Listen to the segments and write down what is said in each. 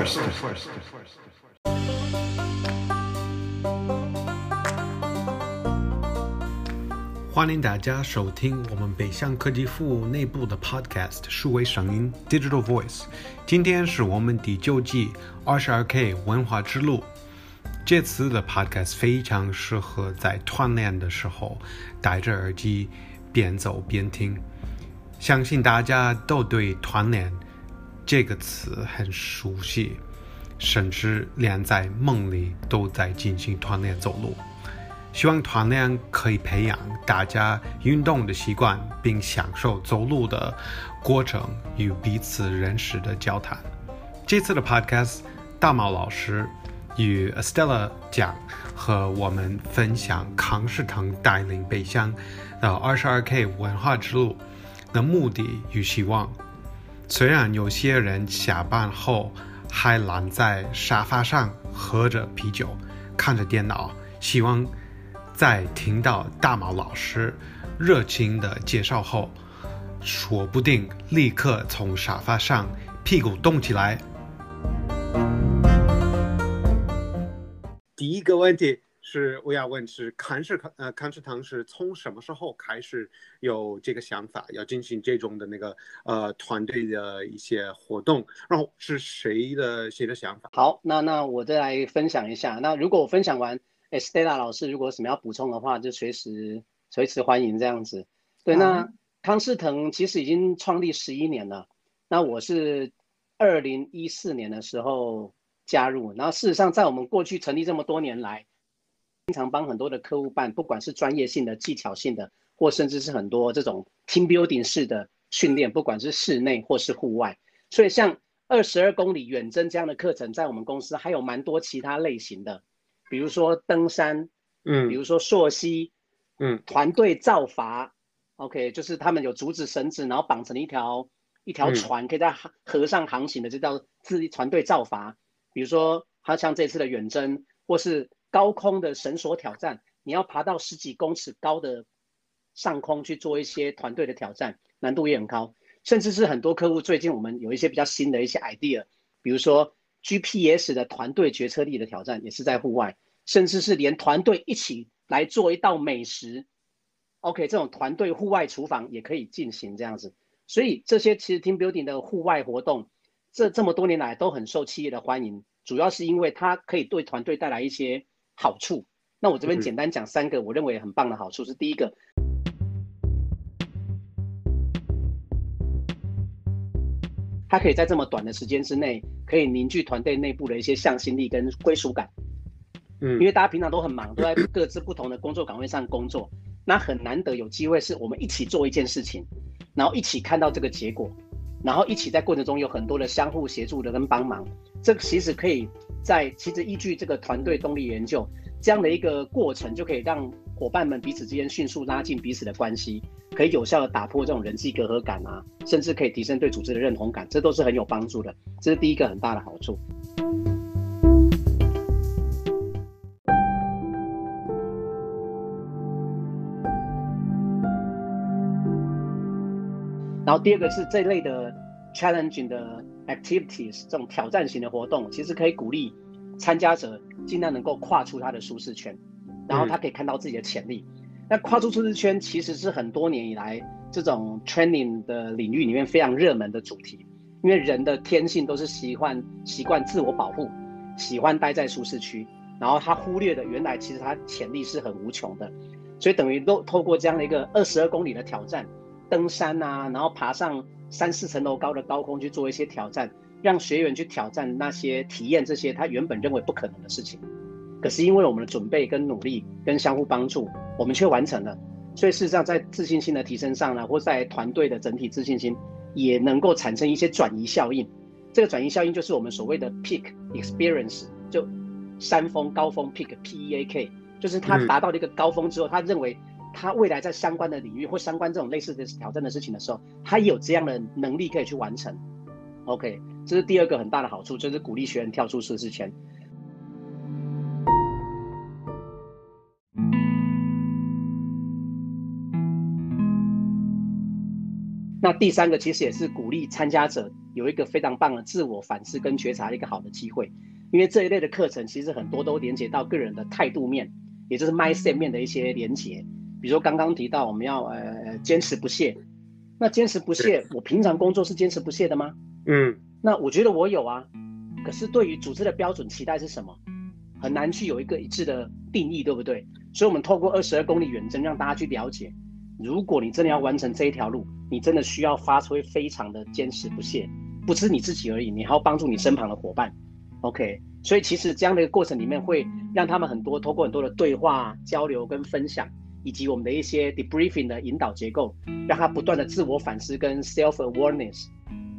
first first.。欢迎大家收听我们北向科技服务内部的 podcast 数位声音 Digital Voice。今天是我们第九季二十二 K 文化之路。这次的 podcast 非常适合在团练的时候戴着耳机边走边听。相信大家都对“团练”这个词很熟悉，甚至连在梦里都在进行团练走路。希望团练可以培养大家运动的习惯，并享受走路的过程与彼此认识的交谈。这次的 podcast，大毛老师与 Estella 讲和我们分享康世腾带领北向的 22K 文化之路的目的与希望。虽然有些人下班后还懒在沙发上喝着啤酒，看着电脑，希望。在听到大毛老师热情的介绍后，说不定立刻从沙发上屁股动起来。第一个问题是，我要问是康士呃康士腾是从什么时候开始有这个想法，要进行这种的那个呃团队的一些活动？然后是谁的谁的想法？好，那那我再来分享一下。那如果我分享完。哎，Stella 老师，如果有什么要补充的话，就随时随时欢迎这样子。对，那康士腾其实已经创立十一年了。那我是二零一四年的时候加入。然后事实上，在我们过去成立这么多年来，经常帮很多的客户办，不管是专业性的、技巧性的，或甚至是很多这种 team building 式的训练，不管是室内或是户外。所以像二十二公里远征这样的课程，在我们公司还有蛮多其他类型的。比如说登山，嗯，比如说溯溪，嗯，团队造筏，OK，就是他们有竹子、绳子，然后绑成一条一条船，可以在河上航行的，就叫自团队造筏。比如说，他像这次的远征，或是高空的绳索挑战，你要爬到十几公尺高的上空去做一些团队的挑战，难度也很高。甚至是很多客户最近我们有一些比较新的一些 idea，比如说。GPS 的团队决策力的挑战也是在户外，甚至是连团队一起来做一道美食，OK，这种团队户外厨房也可以进行这样子。所以这些其实 team building 的户外活动，这这么多年来都很受企业的欢迎，主要是因为它可以对团队带来一些好处。那我这边简单讲三个我认为很棒的好处，是第一个。它可以在这么短的时间之内，可以凝聚团队内部的一些向心力跟归属感。嗯，因为大家平常都很忙，都在各自不同的工作岗位上工作，那很难得有机会是我们一起做一件事情，然后一起看到这个结果，然后一起在过程中有很多的相互协助的跟帮忙。这个其实可以在其实依据这个团队动力研究这样的一个过程，就可以让伙伴们彼此之间迅速拉近彼此的关系。可以有效的打破这种人际隔阂感啊，甚至可以提升对组织的认同感，这都是很有帮助的。这是第一个很大的好处。然后第二个是这类的 challenging 的 activities，这种挑战型的活动，其实可以鼓励参加者尽量能够跨出他的舒适圈，然后他可以看到自己的潜力。嗯那跨出舒适圈其实是很多年以来这种 training 的领域里面非常热门的主题，因为人的天性都是习惯习惯自我保护，喜欢待在舒适区，然后他忽略的原来其实他潜力是很无穷的，所以等于都透过这样的一个二十二公里的挑战，登山啊，然后爬上三四层楼高的高空去做一些挑战，让学员去挑战那些体验这些他原本认为不可能的事情。可是因为我们的准备跟努力跟相互帮助，我们却完成了。所以事实上，在自信心的提升上呢，或在团队的整体自信心，也能够产生一些转移效应。这个转移效应就是我们所谓的 peak experience，就山峰高峰 peak P E A K，就是他达到了一个高峰之后，他认为他未来在相关的领域或相关这种类似的挑战的事情的时候，他有这样的能力可以去完成。OK，这是第二个很大的好处，就是鼓励学员跳出舒适圈。那第三个其实也是鼓励参加者有一个非常棒的自我反思跟觉察的一个好的机会。因为这一类的课程其实很多都连接到个人的态度面，也就是 mindset 面的一些连接。比如说刚刚提到我们要呃坚持不懈，那坚持不懈，我平常工作是坚持不懈的吗？嗯，那我觉得我有啊。可是对于组织的标准期待是什么？很难去有一个一致的定义，对不对？所以，我们透过二十二公里远征，让大家去了解，如果你真的要完成这一条路，你真的需要发挥非常的坚持不懈，不只是你自己而已，你还要帮助你身旁的伙伴。OK，所以其实这样的一个过程里面，会让他们很多透过很多的对话、交流跟分享，以及我们的一些 debriefing 的引导结构，让他不断的自我反思跟 self awareness，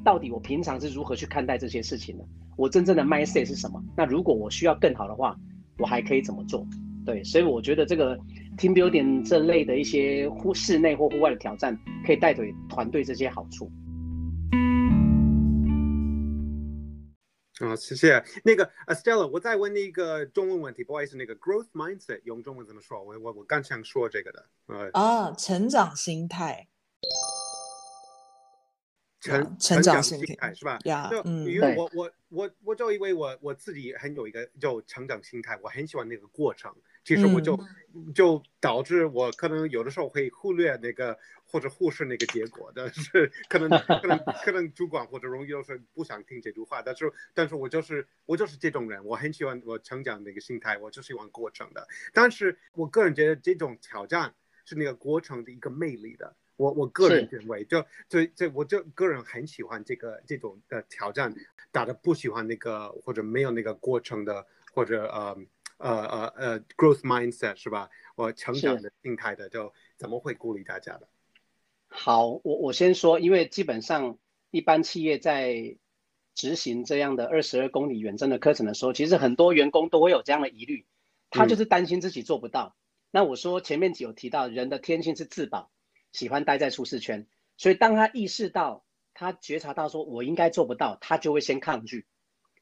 到底我平常是如何去看待这些事情的？我真正的 mindset 是什么？那如果我需要更好的话，我还可以怎么做？对，所以我觉得这个 team building 这类的一些户室内或户外的挑战，可以带给团队这些好处。啊，谢谢。那个 Stella，我再问你一个中文问题，不好意思，那个 growth mindset 用中文怎么说？我我我刚想说这个的。呃啊，成长心态。成成长心态是吧？呀，就嗯，因为我我我我就以为我我自己很有一个就成长心态，我很喜欢那个过程。其实我就、嗯、就导致我可能有的时候会忽略那个或者忽视那个结果，但是可能可能可能主管或者荣誉都是不想听这句话，但是但是我就是我就是这种人，我很喜欢我成长那个心态，我就喜欢过程的。但是我个人觉得这种挑战是那个过程的一个魅力的。我我个人认为，就就这，我就个人很喜欢这个这种的挑战，打的不喜欢那个或者没有那个过程的，或者呃呃呃呃 growth mindset 是吧？我成长的心态的，就怎么会鼓励大家的？好，我我先说，因为基本上一般企业在执行这样的二十二公里远征的课程的时候，其实很多员工都会有这样的疑虑，他就是担心自己做不到。嗯、那我说前面有提到，人的天性是自保。喜欢待在舒适圈，所以当他意识到，他觉察到说，我应该做不到，他就会先抗拒，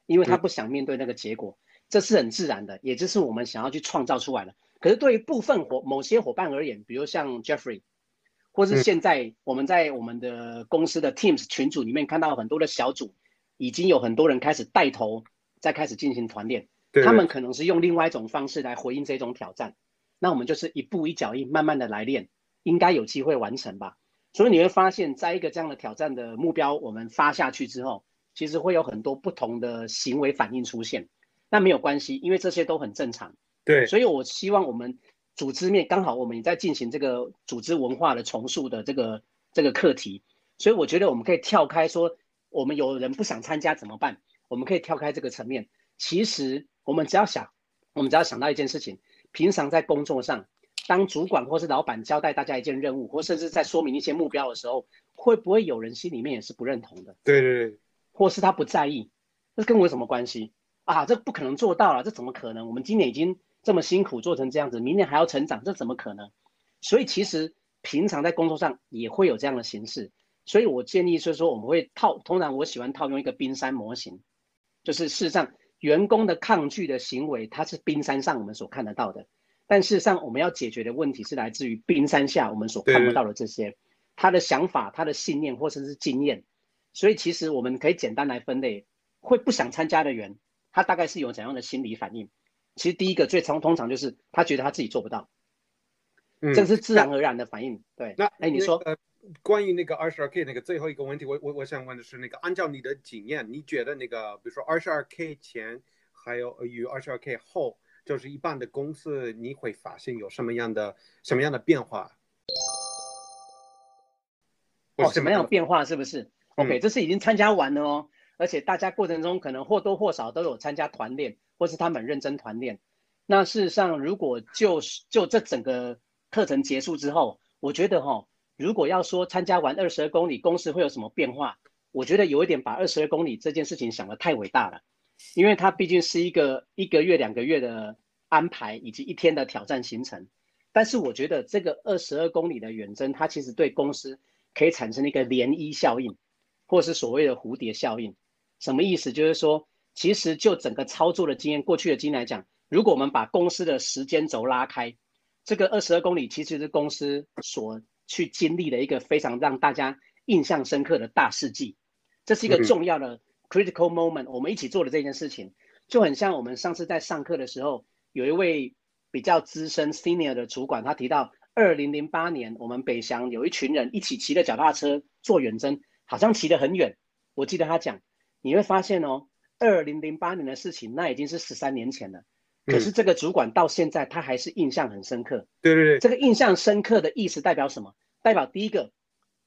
因为他不想面对那个结果，这是很自然的，也就是我们想要去创造出来的。可是对于部分伙某些伙伴而言，比如像 Jeffrey，或是现在我们在我们的公司的 Teams 群组里面看到很多的小组，已经有很多人开始带头，在开始进行团练，他们可能是用另外一种方式来回应这种挑战，那我们就是一步一脚印，慢慢的来练。应该有机会完成吧，所以你会发现，在一个这样的挑战的目标我们发下去之后，其实会有很多不同的行为反应出现。那没有关系，因为这些都很正常。对，所以我希望我们组织面刚好我们也在进行这个组织文化的重塑的这个这个课题，所以我觉得我们可以跳开说，我们有人不想参加怎么办？我们可以跳开这个层面。其实我们只要想，我们只要想到一件事情，平常在工作上。当主管或是老板交代大家一件任务，或甚至在说明一些目标的时候，会不会有人心里面也是不认同的？对对对，或是他不在意，这跟我有什么关系啊？这不可能做到了，这怎么可能？我们今年已经这么辛苦做成这样子，明年还要成长，这怎么可能？所以其实平常在工作上也会有这样的形式。所以我建议就是说，我们会套，通常我喜欢套用一个冰山模型，就是事实上员工的抗拒的行为，它是冰山上我们所看得到的。但事实上，我们要解决的问题是来自于冰山下我们所看不到的这些，他的想法、他的信念或者是经验。所以，其实我们可以简单来分类，会不想参加的人，他大概是有怎样的心理反应？其实第一个最常通常就是他觉得他自己做不到，嗯，这是自然而然的反应。对，那哎，你说，呃，关于那个二十二 K 那个最后一个问题，我我我想问的是，那个按照你的经验，你觉得那个比如说二十二 K 前还有与二十二 K 后？就是一般的公司，你会发现有什么样的什么样的变化？哦，什么样的变化？是不是？OK，这是已经参加完了哦，而且大家过程中可能或多或少都有参加团练，或是他们认真团练。那事实上，如果就是就这整个课程结束之后，我觉得哈、哦，如果要说参加完二十二公里，公司会有什么变化？我觉得有一点把二十二公里这件事情想得太伟大了。因为它毕竟是一个一个月、两个月的安排，以及一天的挑战行程。但是我觉得这个二十二公里的远征，它其实对公司可以产生一个涟漪效应，或是所谓的蝴蝶效应。什么意思？就是说，其实就整个操作的经验，过去的经验来讲，如果我们把公司的时间轴拉开，这个二十二公里其实是公司所去经历的一个非常让大家印象深刻的大事记。这是一个重要的 critical moment，我们一起做的这件事情，就很像我们上次在上课的时候，有一位比较资深 senior 的主管，他提到，二零零八年我们北翔有一群人一起骑着脚踏车做远征，好像骑得很远。我记得他讲，你会发现哦，二零零八年的事情，那已经是十三年前了。可是这个主管到现在他还是印象很深刻。对对对，这个印象深刻的意思代表什么？代表第一个。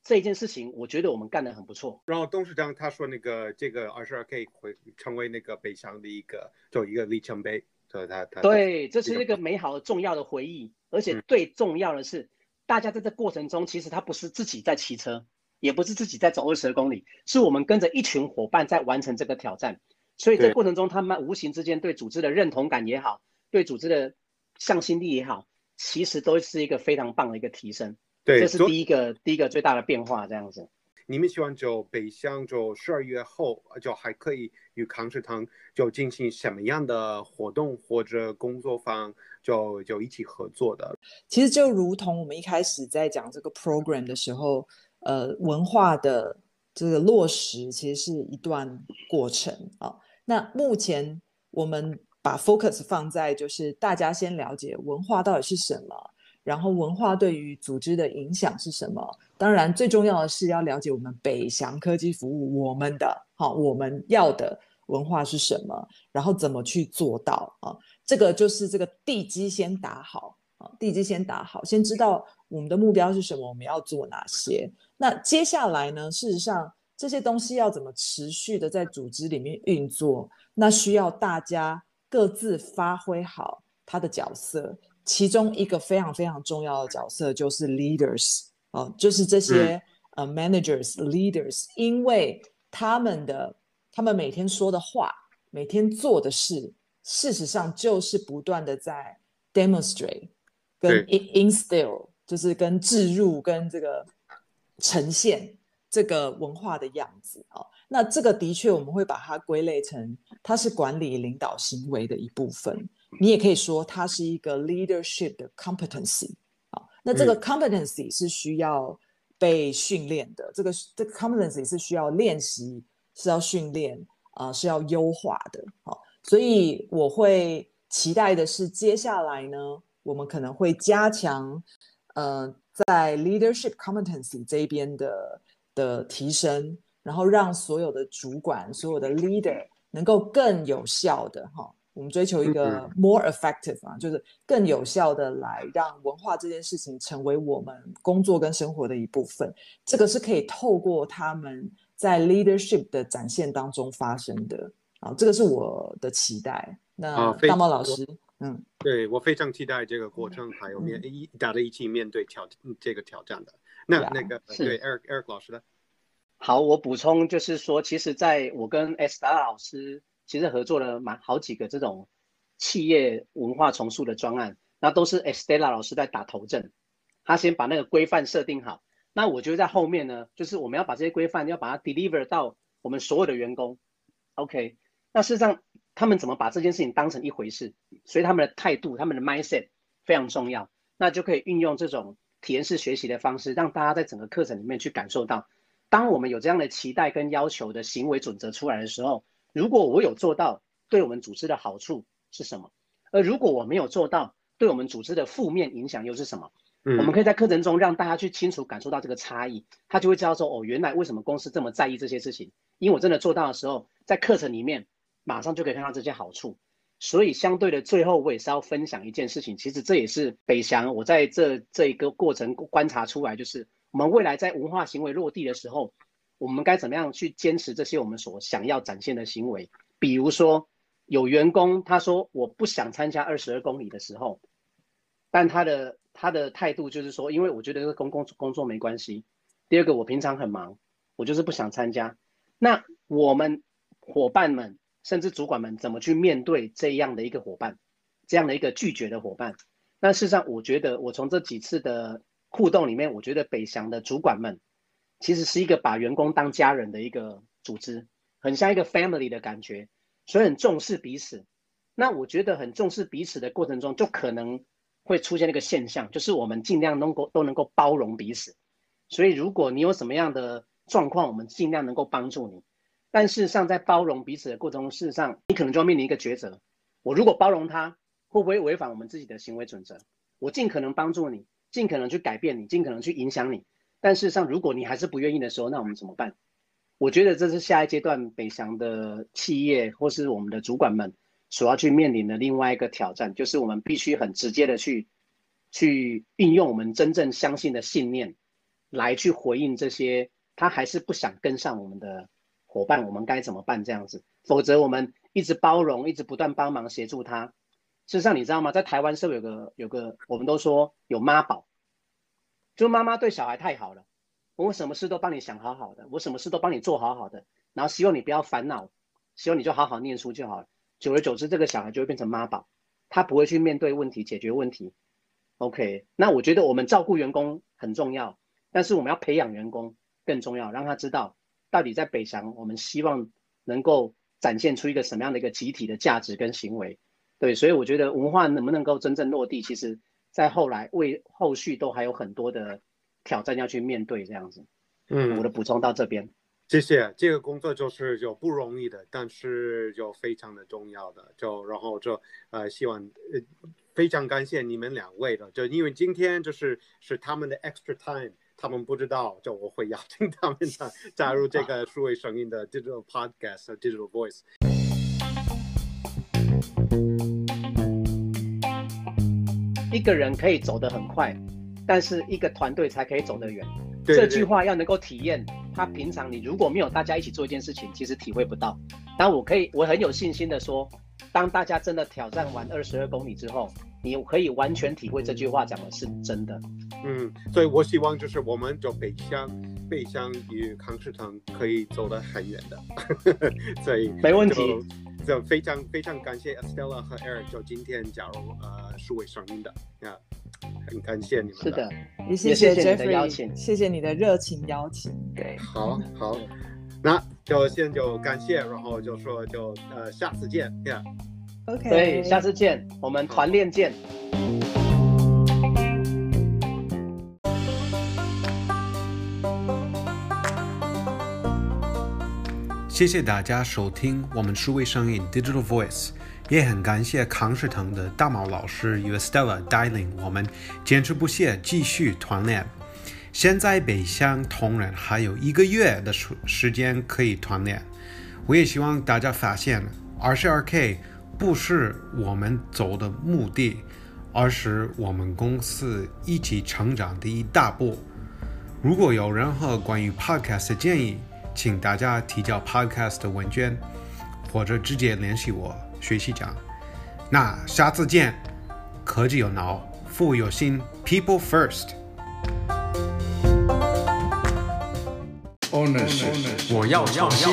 这一件事情，我觉得我们干得很不错。然后董事长他说，那个这个二十二 K 会成为那个北翔的一个就一个里程碑，所以他他对，这是一个美好的重要的回忆。而且最重要的是，嗯、大家在这过程中，其实他不是自己在骑车，也不是自己在走二十公里，是我们跟着一群伙伴在完成这个挑战。所以这过程中，他们无形之间对组织的认同感也好，对组织的向心力也好，其实都是一个非常棒的一个提升。对，这是第一个第一个最大的变化，这样子。你们希望就北向就十二月后就还可以与康师堂就进行什么样的活动或者工作坊就就一起合作的？其实就如同我们一开始在讲这个 program 的时候，呃，文化的这个落实其实是一段过程啊。那目前我们把 focus 放在就是大家先了解文化到底是什么。然后文化对于组织的影响是什么？当然，最重要的是要了解我们北翔科技服务，我们的好，我们要的文化是什么？然后怎么去做到啊？这个就是这个地基先打好啊，地基先打好，先知道我们的目标是什么，我们要做哪些。那接下来呢？事实上，这些东西要怎么持续的在组织里面运作？那需要大家各自发挥好他的角色。其中一个非常非常重要的角色就是 leaders 哦，就是这些呃 managers leaders，因为他们的他们每天说的话，每天做的事，事实上就是不断的在 demonstrate 跟 instill，就是跟置入跟这个呈现这个文化的样子啊。那这个的确我们会把它归类成它是管理领导行为的一部分。你也可以说它是一个 leadership 的 competency 啊，那这个 competency 是需要被训练的，这个这个 competency 是需要练习，是要训练啊，是要优化的。好，所以我会期待的是，接下来呢，我们可能会加强呃在 leadership competency 这边的的提升，然后让所有的主管、所有的 leader 能够更有效的哈。我们追求一个 more effective 啊，就是更有效的来让文化这件事情成为我们工作跟生活的一部分。这个是可以透过他们在 leadership 的展现当中发生的啊，这个是我的期待。那大猫老师，嗯，对，我非常期待这个过程，还有面一大家一起面对挑这个挑战的。那那个对 Eric Eric 老师呢？好，我补充就是说，其实在我跟 Estela 老师。其实合作了蛮好几个这种企业文化重塑的专案，那都是 Estela 老师在打头阵，他先把那个规范设定好，那我觉得在后面呢，就是我们要把这些规范要把它 deliver 到我们所有的员工，OK，那事实上他们怎么把这件事情当成一回事，所以他们的态度、他们的 mindset 非常重要，那就可以运用这种体验式学习的方式，让大家在整个课程里面去感受到，当我们有这样的期待跟要求的行为准则出来的时候。如果我有做到，对我们组织的好处是什么？而如果我没有做到，对我们组织的负面影响又是什么？嗯，我们可以在课程中让大家去清楚感受到这个差异，他就会知道说，哦，原来为什么公司这么在意这些事情？因为我真的做到的时候，在课程里面马上就可以看到这些好处。所以相对的，最后我也是要分享一件事情，其实这也是北翔我在这这一个过程观察出来，就是我们未来在文化行为落地的时候。我们该怎么样去坚持这些我们所想要展现的行为？比如说，有员工他说我不想参加二十二公里的时候，但他的他的态度就是说，因为我觉得这个工工工作没关系。第二个，我平常很忙，我就是不想参加。那我们伙伴们甚至主管们怎么去面对这样的一个伙伴，这样的一个拒绝的伙伴？那事实上，我觉得我从这几次的互动里面，我觉得北翔的主管们。其实是一个把员工当家人的一个组织，很像一个 family 的感觉，所以很重视彼此。那我觉得很重视彼此的过程中，就可能会出现一个现象，就是我们尽量能够都能够包容彼此。所以如果你有什么样的状况，我们尽量能够帮助你。但事实上在包容彼此的过程中，事实上你可能就要面临一个抉择：我如果包容他，会不会违反我们自己的行为准则？我尽可能帮助你，尽可能去改变你，尽可能去影响你。但事实上，如果你还是不愿意的时候，那我们怎么办？我觉得这是下一阶段北翔的企业或是我们的主管们所要去面临的另外一个挑战，就是我们必须很直接的去去运用我们真正相信的信念，来去回应这些他还是不想跟上我们的伙伴，我们该怎么办？这样子，否则我们一直包容，一直不断帮忙协助他。事实上，你知道吗？在台湾是不是有个有个，我们都说有妈宝，就妈妈对小孩太好了。我什么事都帮你想好好的，我什么事都帮你做好好的，然后希望你不要烦恼，希望你就好好念书就好了。久而久之，这个小孩就会变成妈宝，他不会去面对问题、解决问题。OK，那我觉得我们照顾员工很重要，但是我们要培养员工更重要，让他知道到底在北翔，我们希望能够展现出一个什么样的一个集体的价值跟行为。对，所以我觉得文化能不能够真正落地，其实在后来为后续都还有很多的。挑战要去面对这样子，嗯，我的补充到这边，谢谢。这个工作就是就不容易的，但是就非常的重要的，就然后就呃希望呃非常感谢你们两位的，就因为今天就是是他们的 extra time，他们不知道就我会邀请他们加加入这个数位声音的 digital podcast 和 digital voice。一个人可以走得很快。但是一个团队才可以走得远，这句话要能够体验。他平常你如果没有大家一起做一件事情，其实体会不到。但我可以，我很有信心的说，当大家真的挑战完二十二公里之后，你可以完全体会这句话讲的是真的。嗯，所以我希望就是我们就北翔，北翔与康士腾可以走得很远的。所 以没问题，就非常非常感谢 Estella 和 Eric 就今天加入呃数位声音的呀。很感谢你们，是的，也谢谢 Jeffrey，谢谢你的热情邀请。对，好好，那就先就感谢，然后就说就呃下次见对，下次见，我们团练见。谢谢大家收听我们数位声音 Digital Voice。也很感谢康士腾的大毛老师与 Stella 带领我们坚持不懈，继续团练。现在北向同仁还有一个月的时时间可以团练。我也希望大家发现，22K 不是我们走的目的，而是我们公司一起成长的一大步。如果有任何关于 Podcast 的建议，请大家提交 Podcast 的问卷，或者直接联系我。学习讲，那下次见。科技有脑，富有心，People First。Ownership，我要创新。